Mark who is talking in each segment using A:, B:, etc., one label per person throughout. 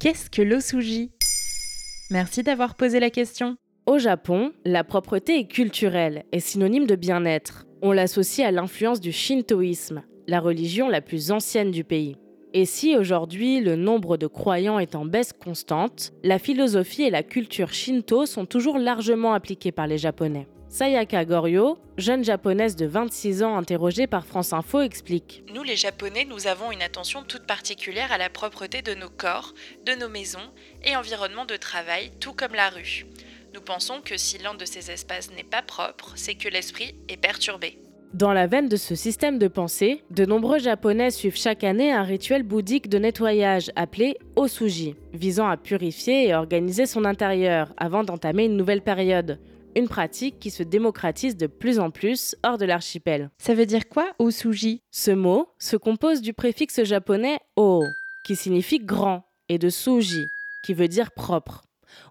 A: Qu'est-ce que l'osuji Merci d'avoir posé la question.
B: Au Japon, la propreté est culturelle et synonyme de bien-être. On l'associe à l'influence du shintoïsme, la religion la plus ancienne du pays. Et si aujourd'hui le nombre de croyants est en baisse constante, la philosophie et la culture shinto sont toujours largement appliquées par les Japonais. Sayaka Goryo, jeune japonaise de 26 ans interrogée par France Info, explique
C: Nous les Japonais, nous avons une attention toute particulière à la propreté de nos corps, de nos maisons et environnements de travail, tout comme la rue. Nous pensons que si l'un de ces espaces n'est pas propre, c'est que l'esprit est perturbé.
B: Dans la veine de ce système de pensée, de nombreux Japonais suivent chaque année un rituel bouddhique de nettoyage appelé Osuji, visant à purifier et organiser son intérieur avant d'entamer une nouvelle période. Une pratique qui se démocratise de plus en plus hors de l'archipel.
A: Ça veut dire quoi, Osuji
B: Ce mot se compose du préfixe japonais o, qui signifie grand, et de suji, qui veut dire propre.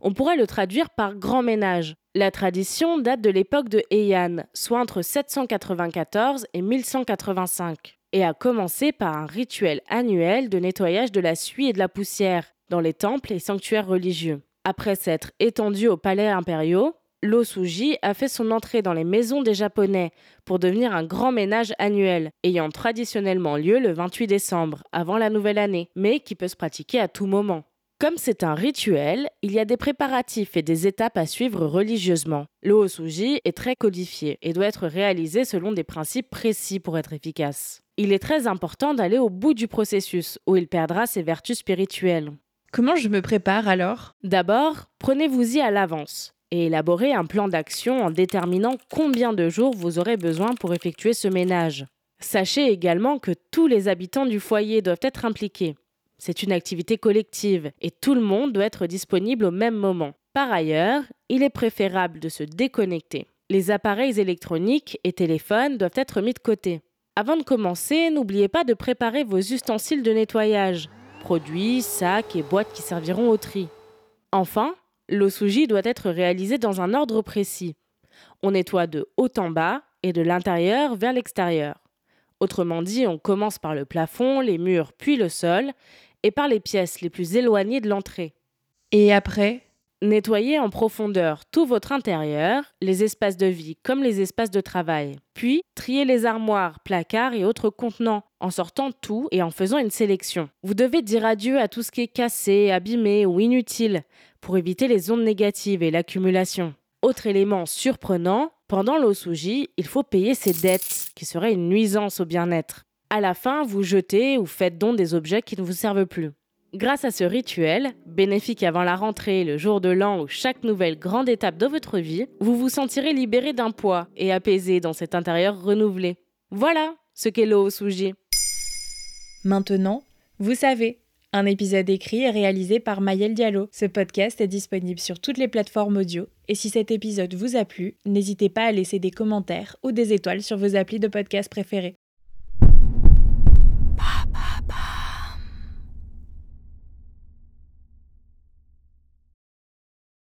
B: On pourrait le traduire par grand ménage. La tradition date de l'époque de Heian, soit entre 794 et 1185, et a commencé par un rituel annuel de nettoyage de la suie et de la poussière dans les temples et sanctuaires religieux. Après s'être étendu aux palais impériaux, l'Osuji a fait son entrée dans les maisons des Japonais pour devenir un grand ménage annuel, ayant traditionnellement lieu le 28 décembre, avant la nouvelle année, mais qui peut se pratiquer à tout moment. Comme c'est un rituel, il y a des préparatifs et des étapes à suivre religieusement. Le Osuji est très codifié et doit être réalisé selon des principes précis pour être efficace. Il est très important d'aller au bout du processus, où il perdra ses vertus spirituelles.
A: Comment je me prépare alors?
B: D'abord, prenez-vous-y à l'avance et élaborez un plan d'action en déterminant combien de jours vous aurez besoin pour effectuer ce ménage. Sachez également que tous les habitants du foyer doivent être impliqués. C'est une activité collective et tout le monde doit être disponible au même moment. Par ailleurs, il est préférable de se déconnecter. Les appareils électroniques et téléphones doivent être mis de côté. Avant de commencer, n'oubliez pas de préparer vos ustensiles de nettoyage, produits, sacs et boîtes qui serviront au tri. Enfin, l'osuji doit être réalisé dans un ordre précis. On nettoie de haut en bas et de l'intérieur vers l'extérieur. Autrement dit, on commence par le plafond, les murs, puis le sol, et par les pièces les plus éloignées de l'entrée.
A: Et après?
B: Nettoyez en profondeur tout votre intérieur, les espaces de vie comme les espaces de travail. Puis, triez les armoires, placards et autres contenants en sortant tout et en faisant une sélection. Vous devez dire adieu à tout ce qui est cassé, abîmé ou inutile pour éviter les ondes négatives et l'accumulation. Autre élément surprenant, pendant l'osuji, il faut payer ses dettes, qui seraient une nuisance au bien-être. À la fin, vous jetez ou faites don des objets qui ne vous servent plus. Grâce à ce rituel, bénéfique avant la rentrée, le jour de l'an ou chaque nouvelle grande étape de votre vie, vous vous sentirez libéré d'un poids et apaisé dans cet intérieur renouvelé. Voilà ce qu'est l'Osuji.
A: Maintenant, vous savez. Un épisode écrit et réalisé par Mayel Diallo. Ce podcast est disponible sur toutes les plateformes audio. Et si cet épisode vous a plu, n'hésitez pas à laisser des commentaires ou des étoiles sur vos applis de podcast préférés.